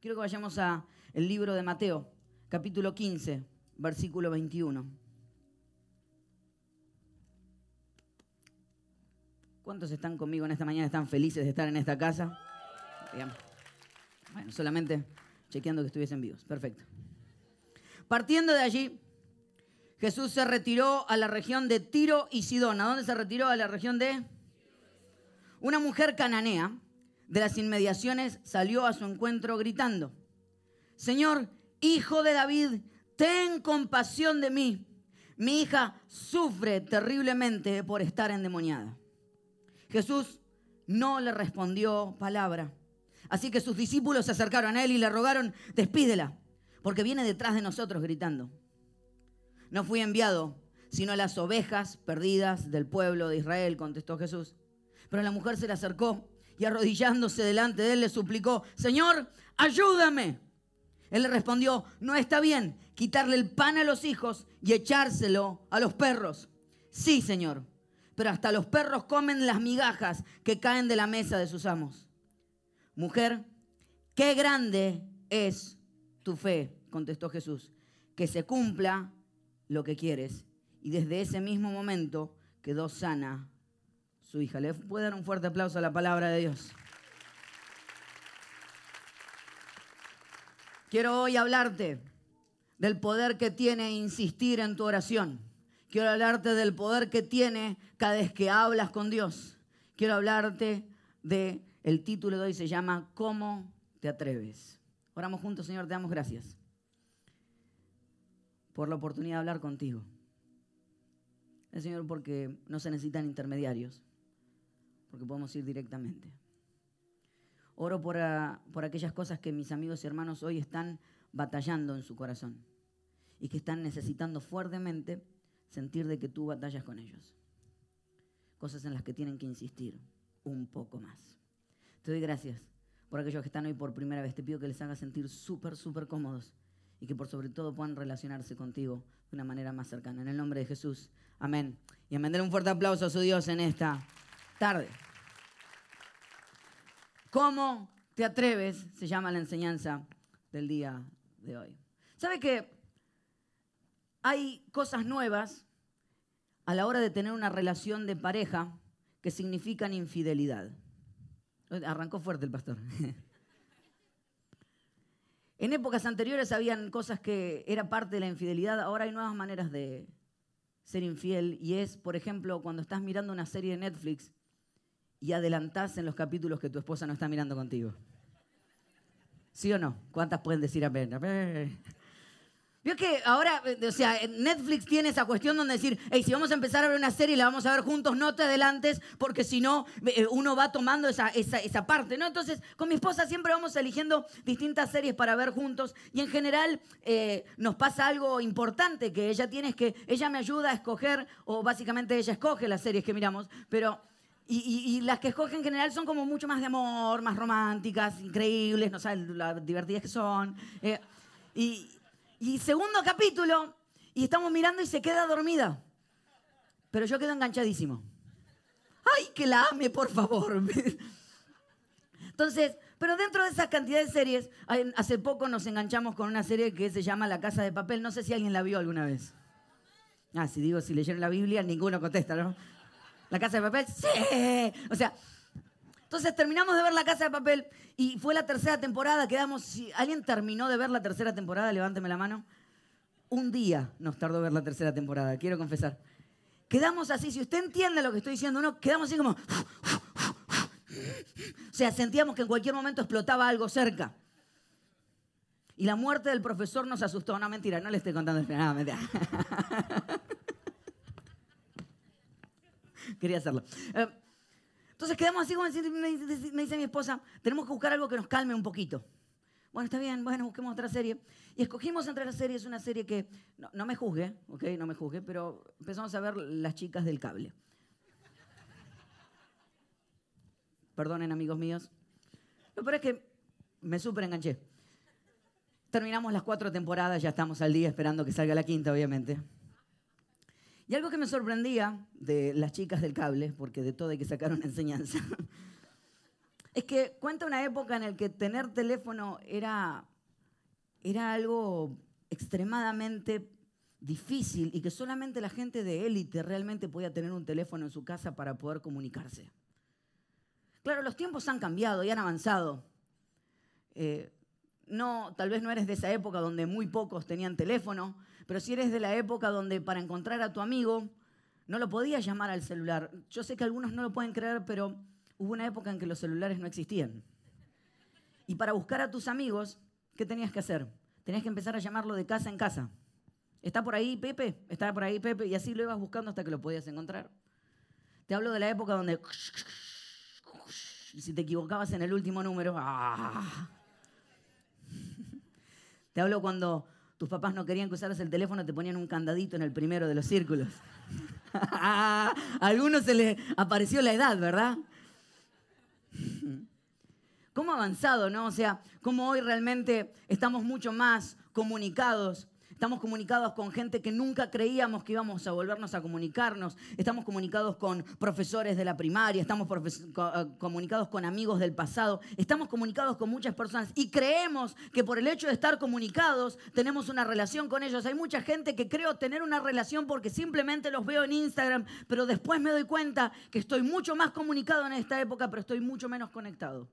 Quiero que vayamos a el libro de Mateo, capítulo 15, versículo 21. ¿Cuántos están conmigo en esta mañana? ¿Están felices de estar en esta casa? Bien. Bueno, solamente chequeando que estuviesen vivos. Perfecto. Partiendo de allí, Jesús se retiró a la región de Tiro y Sidón. ¿A dónde se retiró? A la región de... Una mujer cananea de las inmediaciones salió a su encuentro gritando, Señor, hijo de David, ten compasión de mí. Mi hija sufre terriblemente por estar endemoniada. Jesús no le respondió palabra. Así que sus discípulos se acercaron a él y le rogaron, despídela, porque viene detrás de nosotros gritando. No fui enviado sino a las ovejas perdidas del pueblo de Israel, contestó Jesús. Pero la mujer se le acercó y arrodillándose delante de él le suplicó, Señor, ayúdame. Él le respondió, no está bien quitarle el pan a los hijos y echárselo a los perros. Sí, Señor, pero hasta los perros comen las migajas que caen de la mesa de sus amos. Mujer, qué grande es tu fe, contestó Jesús, que se cumpla lo que quieres. Y desde ese mismo momento quedó sana su hija. ¿Le puede dar un fuerte aplauso a la palabra de Dios? Quiero hoy hablarte del poder que tiene insistir en tu oración. Quiero hablarte del poder que tiene cada vez que hablas con Dios. Quiero hablarte de el título de hoy se llama ¿Cómo te atreves? Oramos juntos, Señor, te damos gracias por la oportunidad de hablar contigo. Señor, porque no se necesitan intermediarios, porque podemos ir directamente. Oro por, por aquellas cosas que mis amigos y hermanos hoy están batallando en su corazón y que están necesitando fuertemente sentir de que tú batallas con ellos. Cosas en las que tienen que insistir un poco más. Te doy gracias por aquellos que están hoy por primera vez. Te pido que les hagas sentir súper, súper cómodos y que por sobre todo puedan relacionarse contigo de una manera más cercana. En el nombre de Jesús. Amén. Y amén. un fuerte aplauso a su Dios en esta tarde. ¿Cómo te atreves? Se llama la enseñanza del día de hoy. ¿Sabe que hay cosas nuevas a la hora de tener una relación de pareja que significan infidelidad? Arrancó fuerte el pastor. En épocas anteriores habían cosas que era parte de la infidelidad, ahora hay nuevas maneras de ser infiel y es, por ejemplo, cuando estás mirando una serie de Netflix y adelantás en los capítulos que tu esposa no está mirando contigo. ¿Sí o no? ¿Cuántas pueden decir amén? Amén. Vio que ahora, eh, o sea, Netflix tiene esa cuestión donde decir, hey, si vamos a empezar a ver una serie y la vamos a ver juntos, no te adelantes, porque si no, eh, uno va tomando esa, esa, parte, ¿no? Entonces, con mi esposa siempre vamos eligiendo distintas series para ver juntos y en general eh, nos pasa algo importante que ella tiene, es que ella me ayuda a escoger, o básicamente ella escoge las series que miramos, pero... Y, las que escoge en general son como mucho más de amor, más románticas, increíbles, no sabes, las divertidas que son. y, y segundo capítulo, y estamos mirando y se queda dormida. Pero yo quedo enganchadísimo. ¡Ay, que la ame, por favor! Entonces, pero dentro de esa cantidad de series, hace poco nos enganchamos con una serie que se llama La Casa de Papel. No sé si alguien la vio alguna vez. Ah, si digo, si leyeron la Biblia, ninguno contesta, ¿no? ¿La Casa de Papel? Sí. O sea, entonces terminamos de ver La Casa de Papel y fue la tercera temporada. Quedamos, si alguien terminó de ver la tercera temporada, levánteme la mano. Un día nos tardó ver la tercera temporada, quiero confesar. Quedamos así, si usted entiende lo que estoy diciendo, ¿no? quedamos así como... O sea, sentíamos que en cualquier momento explotaba algo cerca. Y la muerte del profesor nos asustó. No, mentira, no le estoy contando. No, mentira. Quería hacerlo. Eh, entonces quedamos así como me dice mi esposa, tenemos que buscar algo que nos calme un poquito. Bueno, está bien, bueno, busquemos otra serie. Y escogimos entre las series una serie que, no, me juzgue, ¿ok? No me juzgue, pero empezamos a ver Las chicas del cable. Perdonen, amigos míos. Lo peor es que me súper enganché. Terminamos las cuatro temporadas, ya estamos al día esperando que salga la quinta, obviamente. Y algo que me sorprendía de las chicas del cable, porque de todo hay que sacar una enseñanza, es que cuenta una época en la que tener teléfono era, era algo extremadamente difícil y que solamente la gente de élite realmente podía tener un teléfono en su casa para poder comunicarse. Claro, los tiempos han cambiado y han avanzado. Eh, no, tal vez no eres de esa época donde muy pocos tenían teléfono, pero si eres de la época donde para encontrar a tu amigo no lo podías llamar al celular. Yo sé que algunos no lo pueden creer, pero hubo una época en que los celulares no existían. Y para buscar a tus amigos, ¿qué tenías que hacer? Tenías que empezar a llamarlo de casa en casa. ¿Está por ahí Pepe? ¿Está por ahí Pepe? Y así lo ibas buscando hasta que lo podías encontrar. Te hablo de la época donde si te equivocabas en el último número, ¡ah! Te hablo cuando tus papás no querían que usaras el teléfono, te ponían un candadito en el primero de los círculos. a algunos se les apareció la edad, ¿verdad? ¿Cómo avanzado, no? O sea, cómo hoy realmente estamos mucho más comunicados Estamos comunicados con gente que nunca creíamos que íbamos a volvernos a comunicarnos. Estamos comunicados con profesores de la primaria, estamos eh, comunicados con amigos del pasado, estamos comunicados con muchas personas y creemos que por el hecho de estar comunicados tenemos una relación con ellos. Hay mucha gente que creo tener una relación porque simplemente los veo en Instagram, pero después me doy cuenta que estoy mucho más comunicado en esta época, pero estoy mucho menos conectado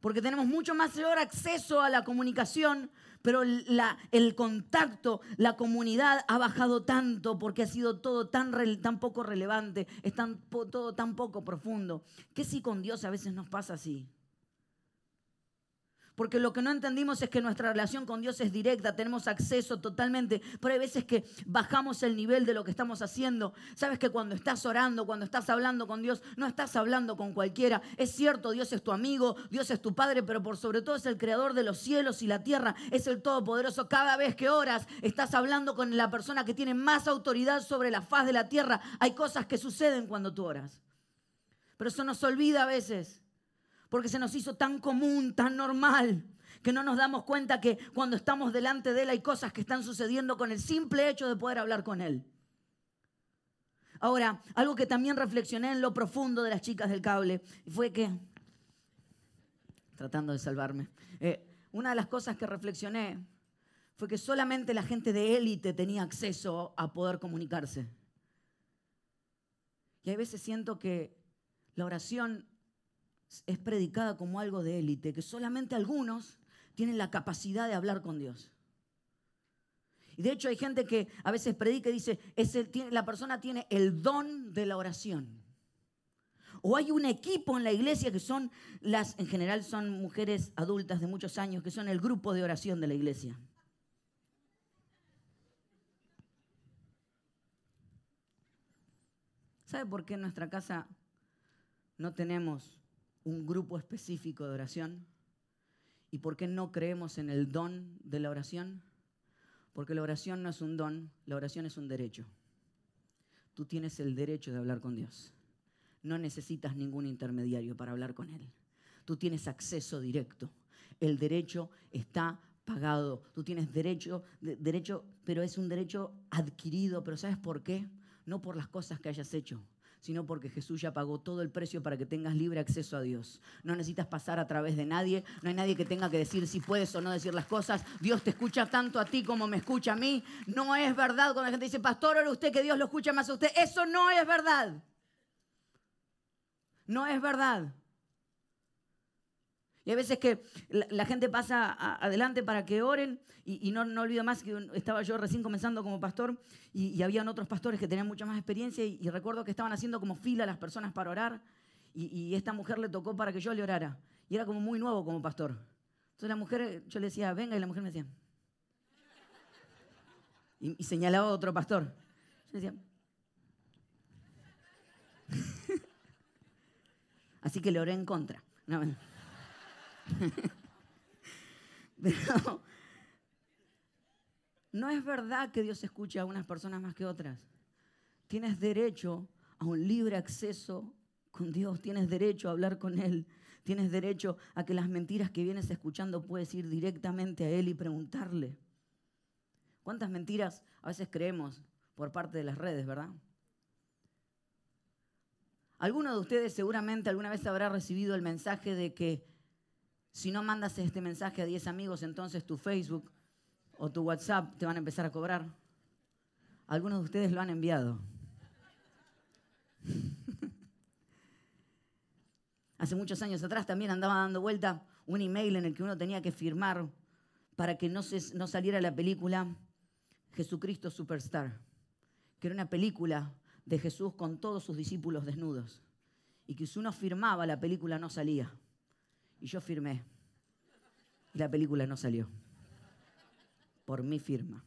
porque tenemos mucho mayor acceso a la comunicación, pero el contacto, la comunidad ha bajado tanto porque ha sido todo tan, tan poco relevante, es todo tan poco profundo. ¿Qué si con Dios a veces nos pasa así? Porque lo que no entendimos es que nuestra relación con Dios es directa, tenemos acceso totalmente, pero hay veces que bajamos el nivel de lo que estamos haciendo. Sabes que cuando estás orando, cuando estás hablando con Dios, no estás hablando con cualquiera. Es cierto, Dios es tu amigo, Dios es tu Padre, pero por sobre todo es el creador de los cielos y la tierra, es el Todopoderoso. Cada vez que oras, estás hablando con la persona que tiene más autoridad sobre la faz de la tierra. Hay cosas que suceden cuando tú oras. Pero eso nos olvida a veces porque se nos hizo tan común, tan normal, que no nos damos cuenta que cuando estamos delante de Él hay cosas que están sucediendo con el simple hecho de poder hablar con Él. Ahora, algo que también reflexioné en lo profundo de las chicas del cable fue que, tratando de salvarme, eh, una de las cosas que reflexioné fue que solamente la gente de élite tenía acceso a poder comunicarse. Y a veces siento que la oración es predicada como algo de élite, que solamente algunos tienen la capacidad de hablar con Dios. Y de hecho hay gente que a veces predica y dice, es la persona tiene el don de la oración. O hay un equipo en la iglesia que son las, en general son mujeres adultas de muchos años, que son el grupo de oración de la iglesia. ¿Sabe por qué en nuestra casa no tenemos un grupo específico de oración? ¿Y por qué no creemos en el don de la oración? Porque la oración no es un don, la oración es un derecho. Tú tienes el derecho de hablar con Dios. No necesitas ningún intermediario para hablar con Él. Tú tienes acceso directo. El derecho está pagado. Tú tienes derecho, derecho, pero es un derecho adquirido. Pero ¿sabes por qué? No por las cosas que hayas hecho, sino porque Jesús ya pagó todo el precio para que tengas libre acceso a Dios. No necesitas pasar a través de nadie, no hay nadie que tenga que decir si puedes o no decir las cosas. Dios te escucha tanto a ti como me escucha a mí. No es verdad cuando la gente dice, pastor, ora usted que Dios lo escucha más a usted. Eso no es verdad. No es verdad. Y hay veces que la, gente pasa adelante para que oren, y, no, no, olvido más que estaba yo recién comenzando como pastor, y, habían otros pastores que tenían mucha más experiencia, y, recuerdo que estaban haciendo como fila las personas para orar, y, esta mujer le tocó para que yo le orara, y era como muy nuevo como pastor. Entonces la mujer, yo le decía, venga, y la mujer me decía, y, señalaba a otro pastor. Yo decía, así que le oré en contra. No es verdad que Dios escuche a unas personas más que otras. Tienes derecho a un libre acceso con Dios, tienes derecho a hablar con Él, tienes derecho a que las mentiras que vienes escuchando puedes ir directamente a Él y preguntarle. ¿Cuántas mentiras a veces creemos por parte de las redes, verdad? Alguno de ustedes seguramente alguna vez habrá recibido el mensaje de que si no mandas este mensaje a 10 amigos, entonces tu Facebook o tu WhatsApp te van a empezar a cobrar. Algunos de ustedes lo han enviado. Hace muchos años atrás también andaba dando vuelta un email en el que uno tenía que firmar para que no, no saliera la película Jesucristo Superstar, que era una película de Jesús con todos sus discípulos desnudos. Y que si uno firmaba, la película no salía. Y yo firmé. Y la película no salió. Por mi firma.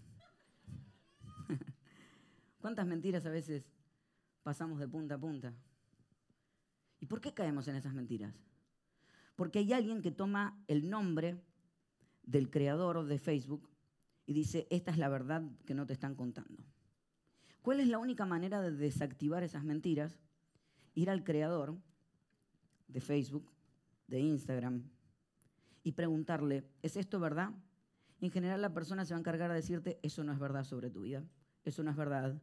¿Cuántas mentiras a veces pasamos de punta a punta? ¿Y por qué caemos en esas mentiras? Porque hay alguien que toma el nombre del creador de Facebook y dice, esta es la verdad que no te están contando. ¿Cuál es la única manera de desactivar esas mentiras? Ir al creador de Facebook, de Instagram, y preguntarle, ¿es esto verdad? en general la persona se va a encargar de decirte, eso no es verdad sobre tu vida, eso no es verdad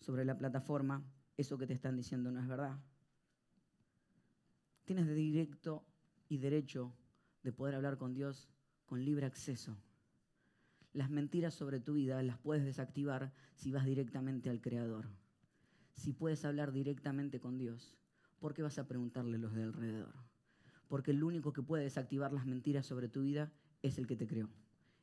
sobre la plataforma, eso que te están diciendo no es verdad. Tienes de directo y derecho de poder hablar con Dios con libre acceso. Las mentiras sobre tu vida las puedes desactivar si vas directamente al Creador. Si puedes hablar directamente con Dios, ¿por qué vas a preguntarle los de alrededor? Porque el único que puede desactivar las mentiras sobre tu vida es el que te creó.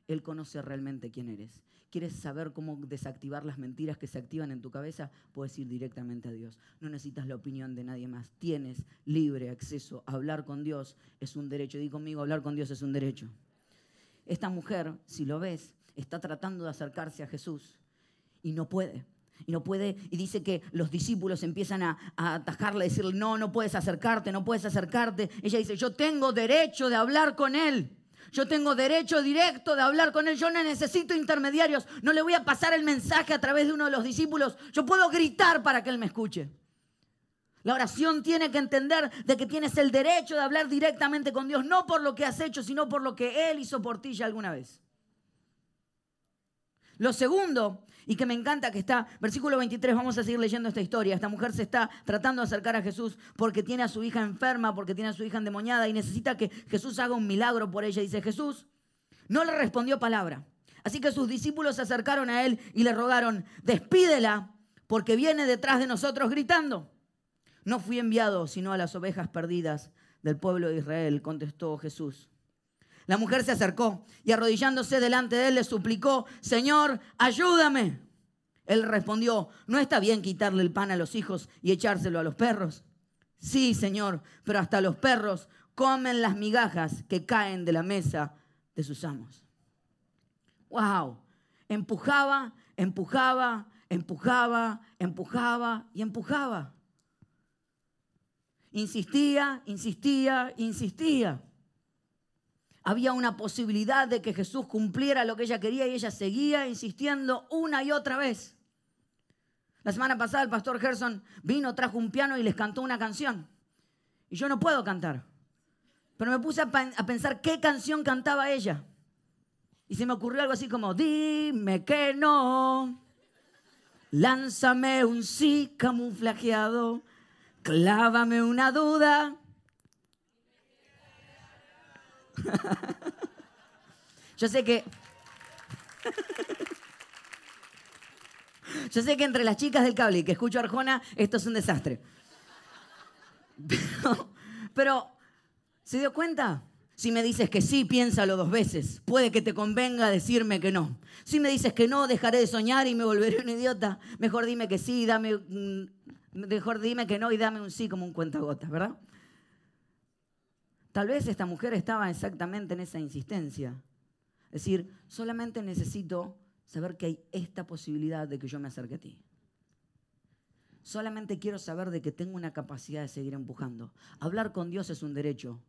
Él conoce realmente quién eres. ¿Quieres saber cómo desactivar las mentiras que se activan en tu cabeza? Puedes ir directamente a Dios. No necesitas la opinión de nadie más. Tienes libre acceso. A hablar con Dios es un derecho. Di conmigo, hablar con Dios es un derecho. Esta mujer, si lo ves, está tratando de acercarse a Jesús y no puede. Y no puede, y dice que los discípulos empiezan a, a atajarle, a decirle, no, no puedes acercarte, no puedes acercarte. Ella dice, yo tengo derecho de hablar con él. Yo tengo derecho directo de hablar con él. Yo no necesito intermediarios. No le voy a pasar el mensaje a través de uno de los discípulos. Yo puedo gritar para que él me escuche. La oración tiene que entender de que tienes el derecho de hablar directamente con Dios, no por lo que has hecho, sino por lo que Él hizo por ti ya alguna vez. Lo segundo, y que me encanta que está, versículo 23, vamos a seguir leyendo esta historia. Esta mujer se está tratando de acercar a Jesús porque tiene a su hija enferma, porque tiene a su hija endemoniada y necesita que Jesús haga un milagro por ella. Dice Jesús, no le respondió palabra. Así que sus discípulos se acercaron a él y le rogaron, despídela porque viene detrás de nosotros gritando. No fui enviado sino a las ovejas perdidas del pueblo de Israel, contestó Jesús. La mujer se acercó y arrodillándose delante de él le suplicó, Señor, ayúdame. Él respondió, ¿no está bien quitarle el pan a los hijos y echárselo a los perros? Sí, Señor, pero hasta los perros comen las migajas que caen de la mesa de sus amos. ¡Wow! Empujaba, empujaba, empujaba, empujaba y empujaba. Insistía, insistía, insistía. Había una posibilidad de que Jesús cumpliera lo que ella quería y ella seguía insistiendo una y otra vez. La semana pasada el pastor Gerson vino, trajo un piano y les cantó una canción. Y yo no puedo cantar. Pero me puse a, pensar qué canción cantaba ella. Y se me ocurrió algo así como, dime que no, lánzame un sí camuflajeado, clávame una duda Yo sé que... Yo sé que entre las chicas del cable y que escucho a Arjona, esto es un desastre. Pero, ¿se dio cuenta? Si me dices que sí, piénsalo dos veces. Puede que te convenga decirme que no. Si me dices que no, dejaré de soñar y me volveré un idiota. Mejor dime que sí, dame, mejor dime que no y dame un sí como un cuentagotas, ¿verdad? Tal vez esta mujer estaba exactamente en esa insistencia. Es decir, solamente necesito saber que hay esta posibilidad de que yo me acerque a ti. Solamente quiero saber de que tengo una capacidad de seguir empujando. Hablar con Dios es un derecho.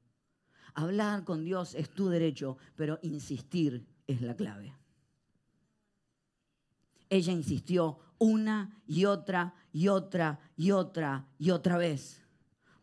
Hablar con Dios es tu derecho, pero insistir es la clave. Ella insistió una y otra y otra y otra y otra vez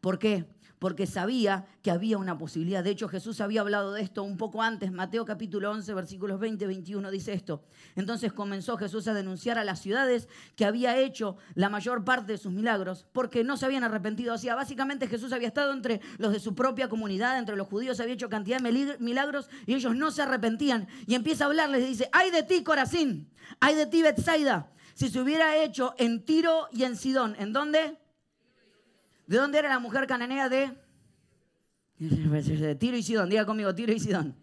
¿Por qué? Porque sabía que había una posibilidad. De hecho, Jesús había hablado de esto un poco antes. Mateo capítulo 11, versículos 20 21 dice esto. Entonces comenzó Jesús a denunciar a las ciudades que había hecho la mayor parte de sus milagros porque no se habían arrepentido. O básicamente Jesús había estado entre los de su propia comunidad, entre los judíos, había hecho cantidad de milagros y ellos no se arrepentían. Y empieza a hablarles y dice, ay de ti, Corazín, ay de ti, Bethsaida, si se hubiera hecho en Tiro y en Sidón. ¿En dónde? ¿De dónde era la mujer cananea de? De Tiro y Sidón. Diga conmigo, Tiro y Sidón.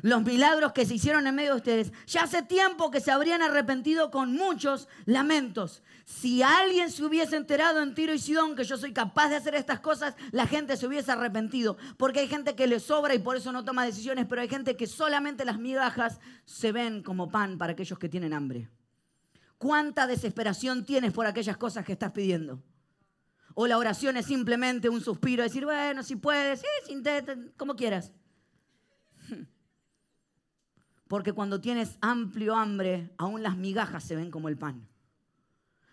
Los milagros que se hicieron en medio de ustedes. Ya hace tiempo que se habrían arrepentido con muchos lamentos. Si alguien se hubiese enterado en Tiro y Sidón que yo soy capaz de hacer estas cosas, la gente se hubiese arrepentido. Porque hay gente que le sobra y por eso no toma decisiones, pero hay gente que solamente las migajas se ven como pan para aquellos que tienen hambre. ¿Cuánta desesperación tienes por aquellas cosas que estás pidiendo? O la oración es simplemente un suspiro, decir, bueno, si puedes, sí, como quieras. Porque cuando tienes amplio hambre, aún las migajas se ven como el pan.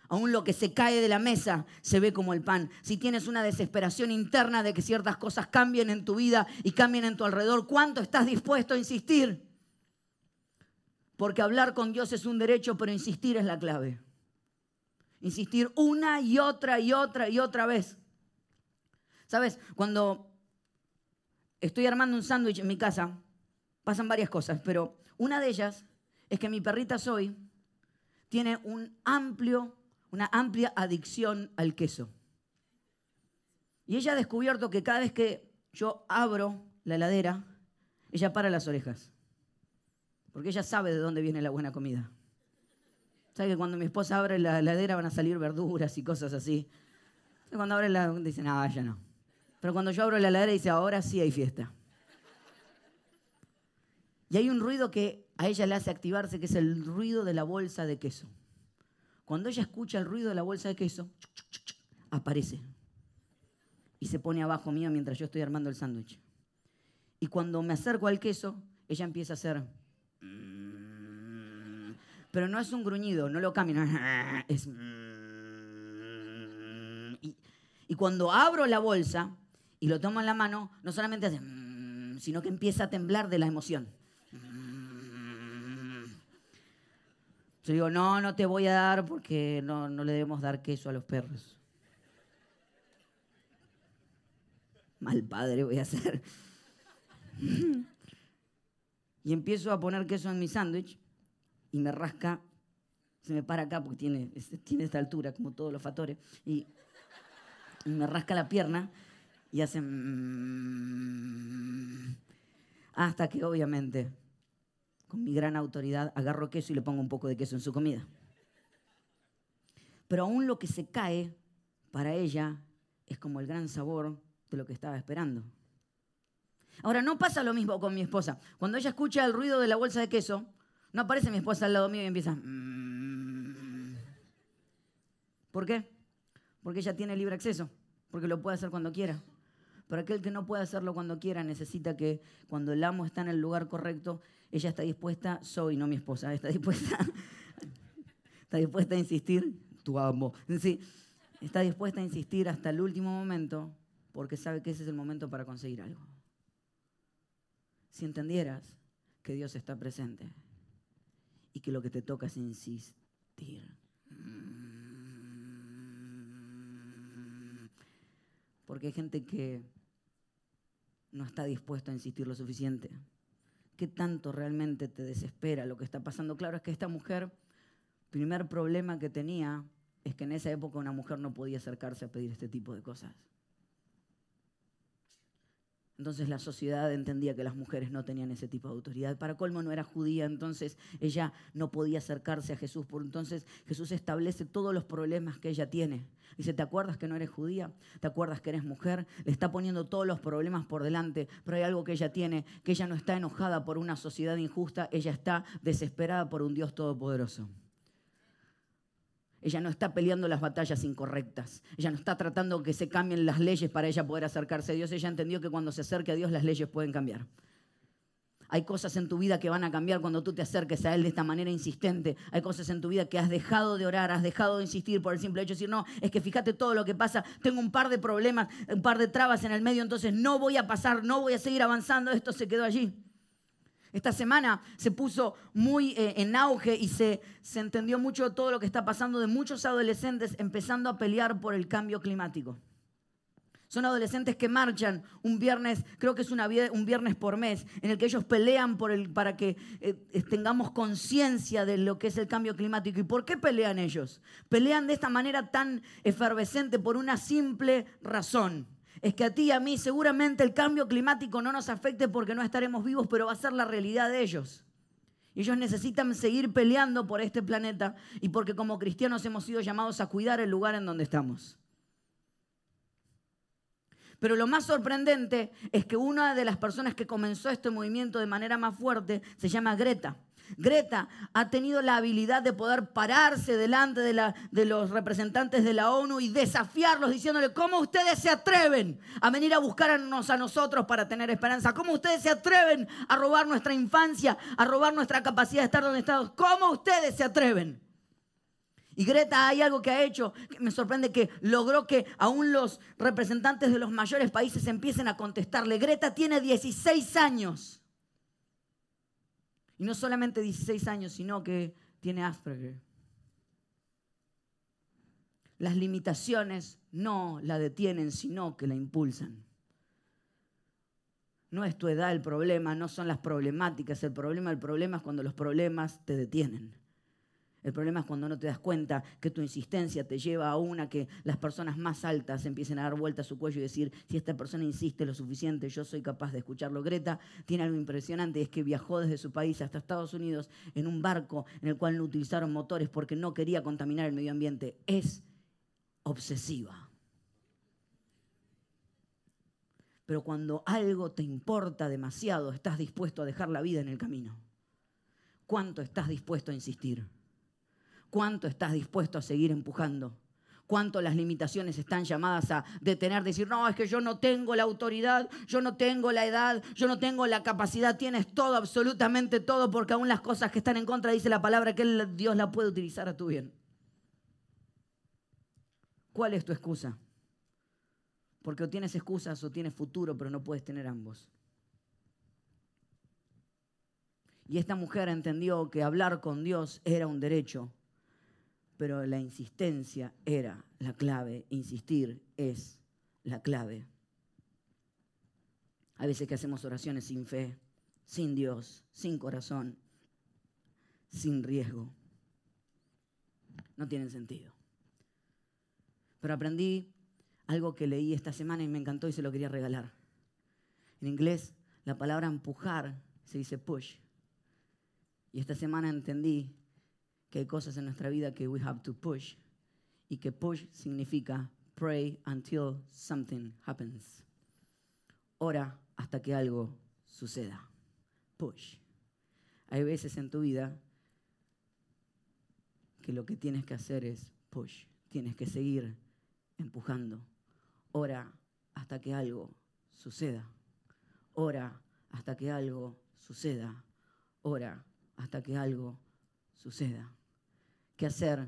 Aún lo que se cae de la mesa se ve como el pan. Si tienes una desesperación interna de que ciertas cosas cambien en tu vida y cambien en tu alrededor, ¿cuánto estás dispuesto a insistir? Porque hablar con Dios es un derecho, pero insistir es la clave. Insistir una y otra y otra y otra vez. ¿Sabes? Cuando estoy armando un sándwich en mi casa, pasan varias cosas, pero una de ellas es que mi perrita Zoe tiene un amplio, una amplia adicción al queso. Y ella ha descubierto que cada vez que yo abro la heladera, ella para las orejas. Porque ella sabe de dónde viene la buena comida. ¿Sabes que cuando mi esposa abre la heladera van a salir verduras y cosas así? Cuando abre la dice, no, ya no. Pero cuando yo abro la heladera dice, ahora sí hay fiesta. Y hay un ruido que a ella le hace activarse, que es el ruido de la bolsa de queso. Cuando ella escucha el ruido de la bolsa de queso, aparece. Y se pone abajo mío mientras yo estoy armando el sándwich. Y cuando me acerco al queso, ella empieza a hacer pero no es un gruñido, no lo cambia, es... Y, cuando abro la bolsa y lo tomo en la mano, no solamente hace, sino que empieza a temblar de la emoción. Yo digo, no, no te voy a dar porque no, no le debemos dar queso a los perros. Mal padre voy a ser. y empiezo a poner queso en mi sándwich y me rasca, se me para acá porque tiene, tiene esta altura, como todos los fatores, y, me rasca la pierna y hace... Mm, hasta que obviamente, con mi gran autoridad, agarro queso y le pongo un poco de queso en su comida. Pero aún lo que se cae para ella es como el gran sabor de lo que estaba esperando. Ahora, no pasa lo mismo con mi esposa. Cuando ella escucha el ruido de la bolsa de queso, no aparece mi esposa al lado mío y empieza. Mm". ¿Por qué? Porque ella tiene libre acceso, porque lo puede hacer cuando quiera. Pero aquel que no puede hacerlo cuando quiera necesita que cuando el amo está en el lugar correcto, ella está dispuesta, soy, no mi esposa, está dispuesta, está dispuesta a insistir, tu amo, sí, está dispuesta a insistir hasta el último momento porque sabe que ese es el momento para conseguir algo. Si entendieras que Dios está presente que lo que te toca es insistir. Porque hay gente que no está dispuesta a insistir lo suficiente. ¿Qué tanto realmente te desespera lo que está pasando? Claro, es que esta mujer, primer problema que tenía es que en esa época una mujer no podía acercarse a pedir este tipo de cosas. Entonces la sociedad entendía que las mujeres no tenían ese tipo de autoridad. Para colmo no era judía, entonces ella no podía acercarse a Jesús. Por entonces Jesús establece todos los problemas que ella tiene. Dice, ¿te acuerdas que no eres judía? ¿Te acuerdas que eres mujer? Le está poniendo todos los problemas por delante, pero hay algo que ella tiene, que ella no está enojada por una sociedad injusta, ella está desesperada por un Dios todopoderoso. Ella no está peleando las batallas incorrectas. Ella no está tratando que se cambien las leyes para ella poder acercarse a Dios. Ella entendió que cuando se acerque a Dios las leyes pueden cambiar. Hay cosas en tu vida que van a cambiar cuando tú te acerques a Él de esta manera insistente. Hay cosas en tu vida que has dejado de orar, has dejado de insistir por el simple hecho de decir, no, es que fíjate todo lo que pasa, tengo un par de problemas, un par de trabas en el medio, entonces no voy a pasar, no voy a seguir avanzando, esto se quedó allí. Esta semana se puso muy eh, en auge y se, se entendió mucho todo lo que está pasando de muchos adolescentes empezando a pelear por el cambio climático. Son adolescentes que marchan un viernes, creo que es un viernes por mes, en el que ellos pelean para que eh, tengamos conciencia de lo que es el cambio climático. ¿Y por qué pelean ellos? Pelean de esta manera tan efervescente por una simple razón. Es que a ti y a mí seguramente el cambio climático no nos afecte porque no estaremos vivos, pero va a ser la realidad de ellos. Ellos necesitan seguir peleando por este planeta y porque como cristianos hemos sido llamados a cuidar el lugar en donde estamos. Pero lo más sorprendente es que una de las personas que comenzó este movimiento de manera más fuerte se llama Greta. Greta ha tenido la habilidad de poder pararse delante de, los representantes de la ONU y desafiarlos diciéndole, ¿cómo ustedes se atreven a venir a buscarnos a nosotros para tener esperanza? ¿Cómo ustedes se atreven a robar nuestra infancia, a robar nuestra capacidad de estar donde estamos? ¿Cómo ustedes se atreven? Y Greta hay algo que ha hecho, que me sorprende que logró que aún los representantes de los mayores países empiecen a contestarle. Greta tiene 16 años. Y no solamente 16 años, sino que tiene Asperger. Las limitaciones no la detienen, sino que la impulsan. No es tu edad el problema, no son las problemáticas el problema, el problema es cuando los problemas te detienen. El problema es cuando no te das cuenta que tu insistencia te lleva a una que las personas más altas empiecen a dar vuelta a su cuello y decir, si esta persona insiste lo suficiente, yo soy capaz de escucharlo. Greta tiene algo impresionante, es que viajó desde su país hasta Estados Unidos en un barco en el cual no utilizaron motores porque no quería contaminar el medio ambiente. Es obsesiva. Pero cuando algo te importa demasiado, estás dispuesto a dejar la vida en el camino. ¿Cuánto estás dispuesto a insistir? ¿Cuánto estás dispuesto a seguir empujando? ¿Cuánto las limitaciones están llamadas a detener, decir, no, es que yo no tengo la autoridad, yo no tengo la edad, yo no tengo la capacidad, tienes todo, absolutamente todo, porque aún las cosas que están en contra, dice la palabra, que Dios la puede utilizar a tu bien. ¿Cuál es tu excusa? Porque o tienes excusas o tienes futuro, pero no puedes tener ambos. Y esta mujer entendió que hablar con Dios era un derecho pero la insistencia era la clave, insistir es la clave. A veces que hacemos oraciones sin fe, sin Dios, sin corazón, sin riesgo. No tienen sentido. Pero aprendí algo que leí esta semana y me encantó y se lo quería regalar. En inglés, la palabra empujar se dice push. Y esta semana entendí que hay cosas en nuestra vida que we have to push y que push significa pray until something happens. Ora hasta que algo suceda. Push. Hay veces en tu vida que lo que tienes que hacer es push. Tienes que seguir empujando. Ora hasta que algo suceda. Ora hasta que algo suceda. Ora hasta que algo suceda. ¿Qué hacer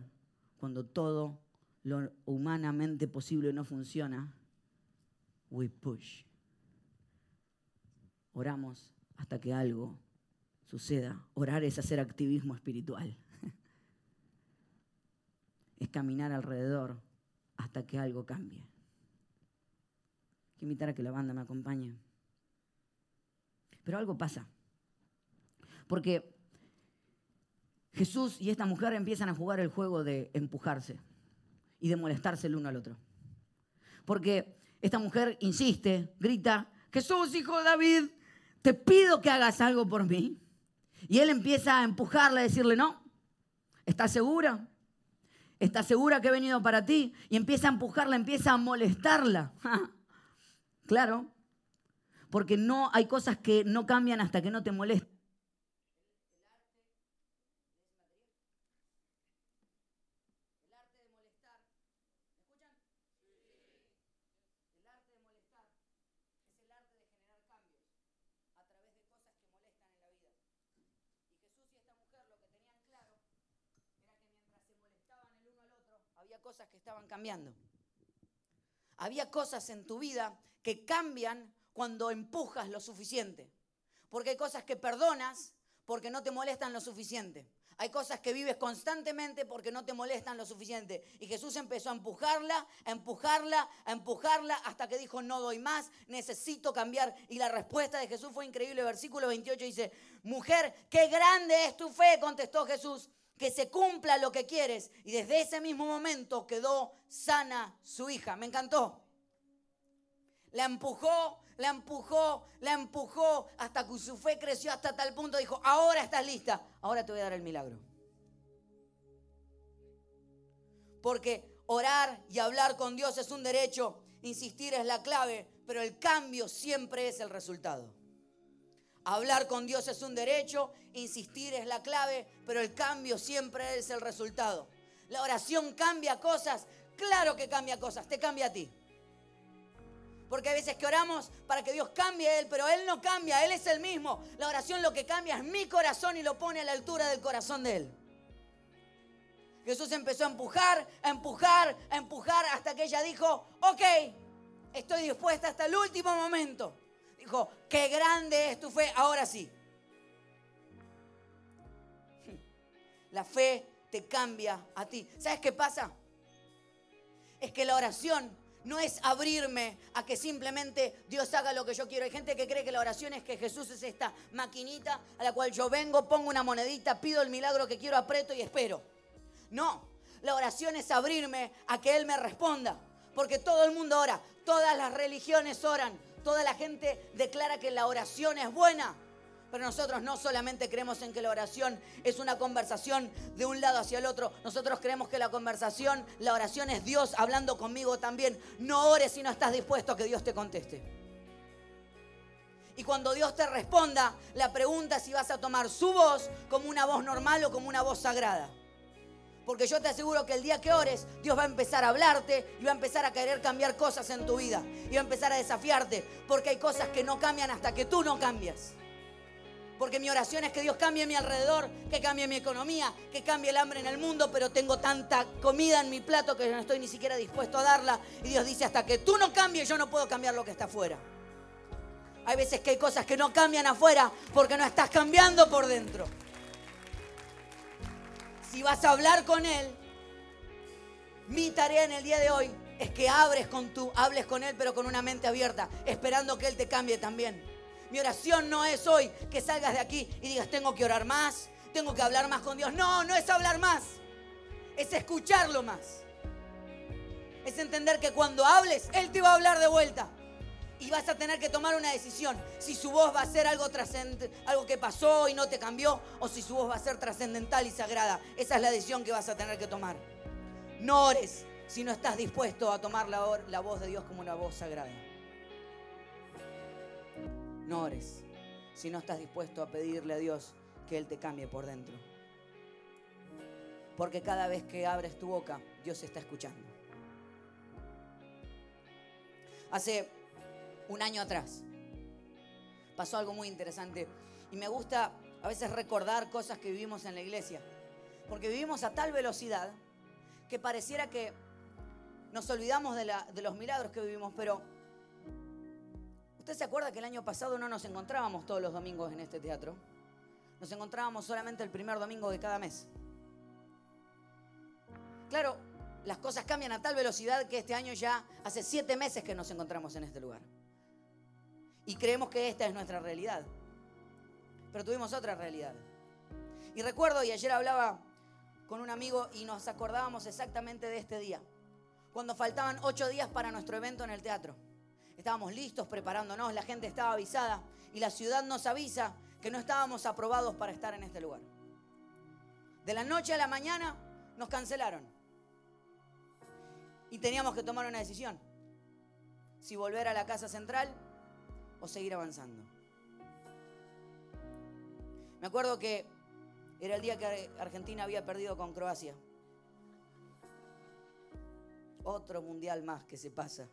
cuando todo lo humanamente posible no funciona? We push. Oramos hasta que algo suceda. Orar es hacer activismo espiritual. es caminar alrededor hasta que algo cambie. Quiero invitar a que la banda me acompañe. Pero algo pasa. Porque Jesús y esta mujer empiezan a jugar el juego de empujarse y de molestarse el uno al otro. Porque esta mujer insiste, grita, Jesús, hijo de David, te pido que hagas algo por mí. Y él empieza a empujarla, a decirle, no, ¿estás segura? ¿Estás segura que he venido para ti? Y empieza a empujarla, empieza a molestarla. claro, porque no hay cosas que no cambian hasta que no te molestan. Que estaban cambiando. Había cosas en tu vida que cambian cuando empujas lo suficiente. Porque hay cosas que perdonas porque no te molestan lo suficiente. Hay cosas que vives constantemente porque no te molestan lo suficiente. Y Jesús empezó a empujarla, a empujarla, a empujarla hasta que dijo, no doy más, necesito cambiar. Y la respuesta de Jesús fue increíble. Versículo 28 dice, mujer, qué grande es tu fe, contestó Jesús, que se cumpla lo que quieres. Y desde ese mismo momento quedó sana su hija. Me encantó. La empujó, la empujó, la empujó hasta que su fe creció hasta tal punto. Dijo, ahora estás lista, ahora te voy a dar el milagro. Porque orar y hablar con Dios es un derecho, insistir es la clave, pero el cambio siempre es el resultado. Hablar con Dios es un derecho, insistir es la clave, pero el cambio siempre es el resultado. La oración cambia cosas, claro que cambia cosas, te cambia a ti. Porque hay veces que oramos para que Dios cambie a Él, pero Él no cambia, Él es el mismo. La oración lo que cambia es mi corazón y lo pone a la altura del corazón de Él. Jesús empezó a empujar, a empujar, a empujar hasta que ella dijo, ok, estoy dispuesta hasta el último momento. Dijo, qué grande es tu fe, ahora sí. La fe te cambia a ti. ¿Sabes qué pasa? Es que la oración no es abrirme a que simplemente Dios haga lo que yo quiero. Hay gente que cree que la oración es que Jesús es esta maquinita a la cual yo vengo, pongo una monedita, pido el milagro que quiero, aprieto y espero. No, la oración es abrirme a que Él me responda. Porque todo el mundo ora, todas las religiones oran, toda la gente declara que la oración es buena. Pero nosotros no solamente creemos en que la oración es una conversación de un lado hacia el otro, nosotros creemos que la conversación, la oración es Dios hablando conmigo también. No ores si no estás dispuesto a que Dios te conteste. Y cuando Dios te responda, la pregunta es si vas a tomar su voz como una voz normal o como una voz sagrada. Porque yo te aseguro que el día que ores, Dios va a empezar a hablarte y va a empezar a querer cambiar cosas en tu vida. Y va a empezar a desafiarte. Porque hay cosas que no cambian hasta que tú no cambias. Porque mi oración es que Dios cambie mi alrededor, que cambie mi economía, que cambie el hambre en el mundo, pero tengo tanta comida en mi plato que no estoy ni siquiera dispuesto a darla. Y Dios dice, hasta que tú no cambies, yo no puedo cambiar lo que está afuera. Hay veces que hay cosas que no cambian afuera porque no estás cambiando por dentro. Si vas a hablar con Él, mi tarea en el día de hoy es que abres con tu, hables con Él, pero con una mente abierta, esperando que Él te cambie también. Mi oración no es hoy que salgas de aquí y digas, tengo que orar más, tengo que hablar más con Dios. No, no es hablar más, es escucharlo más. Es entender que cuando hables, Él te va a hablar de vuelta. Y vas a tener que tomar una decisión. Si su voz va a ser algo algo que pasó y no te cambió, o si su voz va a ser trascendental y sagrada. Esa es la decisión que vas a tener que tomar. No ores si no estás dispuesto a tomar la, la voz de Dios como una voz sagrada. No ores si no estás dispuesto a pedirle a Dios que Él te cambie por dentro. Porque cada vez que abres tu boca, Dios está escuchando. Hace un año atrás pasó algo muy interesante y me gusta a veces recordar cosas que vivimos en la iglesia. Porque vivimos a tal velocidad que pareciera que nos olvidamos de, los milagros que vivimos, pero ¿Usted se acuerda que el año pasado no nos encontrábamos todos los domingos en este teatro? Nos encontrábamos solamente el primer domingo de cada mes. Claro, las cosas cambian a tal velocidad que este año ya hace siete meses que nos encontramos en este lugar. Y creemos que esta es nuestra realidad. Pero tuvimos otra realidad. Y recuerdo, y ayer hablaba con un amigo y nos acordábamos exactamente de este día, cuando faltaban ocho días para nuestro evento en el teatro. Estábamos listos, preparándonos, la gente estaba avisada y la ciudad nos avisa que no estábamos aprobados para estar en este lugar. De la noche a la mañana nos cancelaron y teníamos que tomar una decisión, si volver a la casa central o seguir avanzando. Me acuerdo que era el día que Argentina había perdido con Croacia. Otro mundial más que se pasa.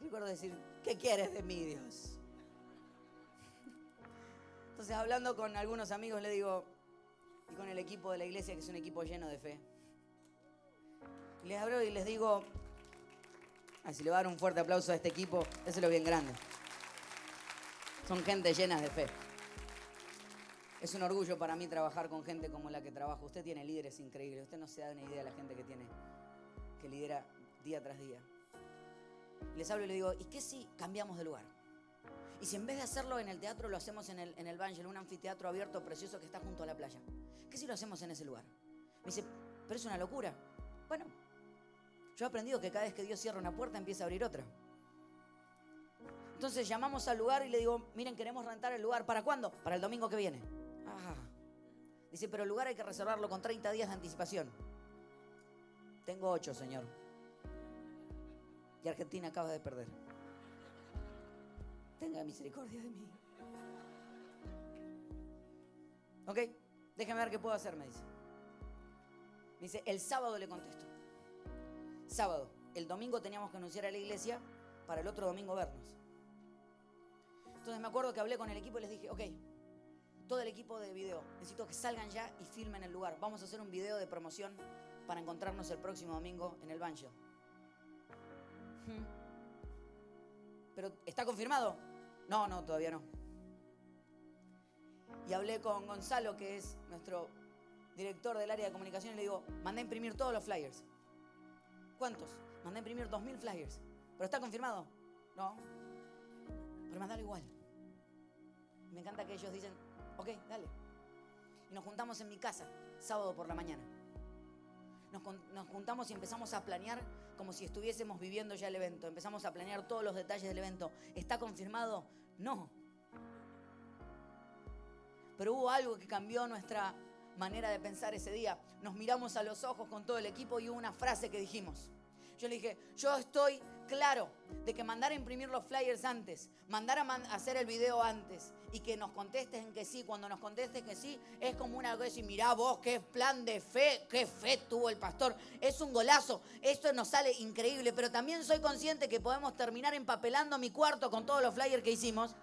Recuerdo decir, ¿qué quieres de mí, Dios? Entonces, hablando con algunos amigos, le digo, y con el equipo de la iglesia, que es un equipo lleno de fe. Les abro y les digo, si le va a dar un fuerte aplauso a este equipo, lo bien grande. Son gente llena de fe. Es un orgullo para mí trabajar con gente como la que trabajo. Usted tiene líderes increíbles. Usted no se da una idea de la gente que tiene, que lidera día tras día. Les hablo y le digo, ¿y qué si cambiamos de lugar? Y si en vez de hacerlo en el teatro, lo hacemos en el, en el un anfiteatro abierto precioso que está junto a la playa. ¿Qué si lo hacemos en ese lugar? Me dice, pero es una locura. Bueno, yo he aprendido que cada vez que Dios cierra una puerta, empieza a abrir otra. Entonces llamamos al lugar y le digo, miren, queremos rentar el lugar. ¿Para cuándo? Para el domingo que viene. Ah. Dice, pero el lugar hay que reservarlo con 30 días de anticipación. Tengo 8, señor. Y Argentina acaba de perder. Tenga misericordia de mí. ¿Ok? Déjeme ver qué puedo hacer, me dice. Me dice, el sábado le contesto. Sábado. El domingo teníamos que anunciar a la iglesia para el otro domingo vernos. Entonces me acuerdo que hablé con el equipo y les dije, ok, todo el equipo de video, necesito que salgan ya y filmen el lugar. Vamos a hacer un video de promoción para encontrarnos el próximo domingo en el Banjo. Hmm. ¿Pero está confirmado? No, no, todavía no. Y hablé con Gonzalo, que es nuestro director del área de comunicación, y le digo, mandé a imprimir todos los flyers. ¿Cuántos? Mandé a imprimir 2.000 flyers. ¿Pero está confirmado? No. Pero mandalo igual. Me encanta que ellos dicen, ok, dale. Y nos juntamos en mi casa, sábado por la mañana. Nos, nos, juntamos y empezamos a planear como si estuviésemos viviendo ya el evento. Empezamos a planear todos los detalles del evento. ¿Está confirmado? No. Pero hubo algo que cambió nuestra manera de pensar ese día. Nos miramos a los ojos con todo el equipo y hubo una frase que dijimos. Yo le dije, yo estoy claro de que mandar a imprimir los flyers antes, mandar a, hacer el video antes y que nos contesten que sí, cuando nos contestes que sí, es como una cosa y mirá vos qué plan de fe, qué fe tuvo el pastor. Es un golazo, esto nos sale increíble, pero también soy consciente que podemos terminar empapelando mi cuarto con todos los flyers que hicimos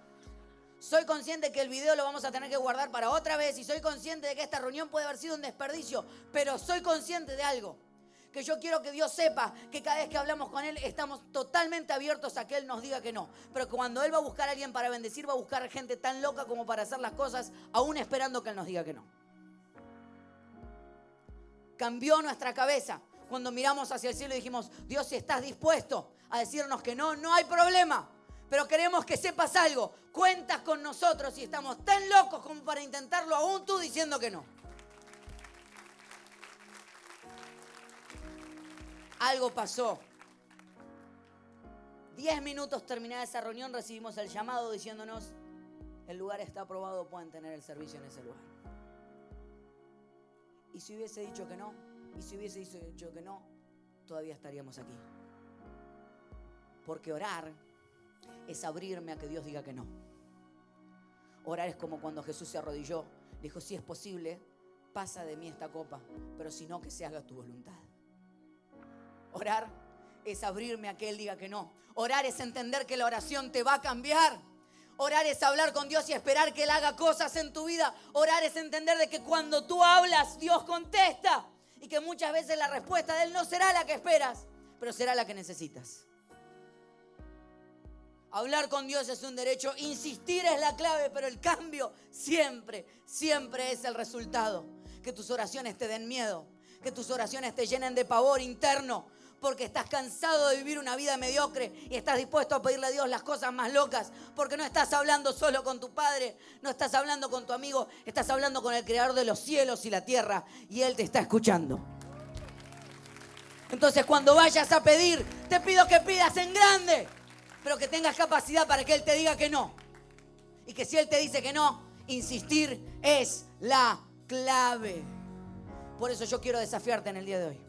soy consciente que el video lo vamos a tener que guardar para otra vez y soy consciente de que esta reunión puede haber sido un desperdicio, pero soy consciente de algo. Que yo quiero que Dios sepa que cada vez que hablamos con Él estamos totalmente abiertos a que Él nos diga que no. Pero cuando Él va a buscar a alguien para bendecir, va a buscar gente tan loca como para hacer las cosas, aún esperando que Él nos diga que no. Cambió nuestra cabeza cuando miramos hacia el cielo y dijimos, Dios, si estás dispuesto a decirnos que no, no hay problema pero queremos que sepas algo. Cuentas con nosotros y estamos tan locos como para intentarlo aún tú diciendo que no. Algo pasó. Diez minutos terminada esa reunión recibimos el llamado diciéndonos, el lugar está aprobado, pueden tener el servicio en ese lugar. Y si hubiese dicho que no, y si hubiese dicho que no, todavía estaríamos aquí. Porque orar es abrirme a que Dios diga que no. Orar es como cuando Jesús se arrodilló. Dijo, si es posible, pasa de mí esta copa, pero si no, que se haga tu voluntad. Orar es abrirme a que Él diga que no. Orar es entender que la oración te va a cambiar. Orar es hablar con Dios y esperar que Él haga cosas en tu vida. Orar es entender de que cuando tú hablas, Dios contesta. Y que muchas veces la respuesta de Él no será la que esperas, pero será la que necesitas. Hablar con Dios es un derecho, insistir es la clave, pero el cambio siempre, siempre es el resultado. Que tus oraciones te den miedo, que tus oraciones te llenen de pavor interno, porque estás cansado de vivir una vida mediocre y estás dispuesto a pedirle a Dios las cosas más locas, porque no estás hablando solo con tu padre, no estás hablando con tu amigo, estás hablando con el creador de los cielos y la tierra y Él te está escuchando. Entonces cuando vayas a pedir, te pido que pidas en grande pero que tengas capacidad para que Él te diga que no. Y que si Él te dice que no, insistir es la clave. Por eso yo quiero desafiarte en el día de hoy,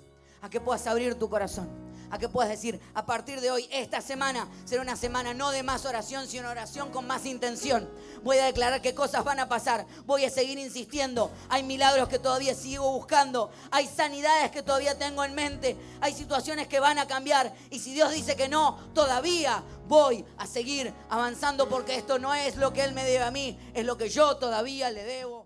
a que puedas abrir tu corazón a que puedas decir, a partir de hoy, esta semana será una semana no de más oración, sino oración con más intención. Voy a declarar qué cosas van a pasar. Voy a seguir insistiendo. Hay milagros que todavía sigo buscando. Hay sanidades que todavía tengo en mente. Hay situaciones que van a cambiar. Y si Dios dice que no, todavía voy a seguir avanzando porque esto no es lo que Él me debe a mí, es lo que yo todavía le debo.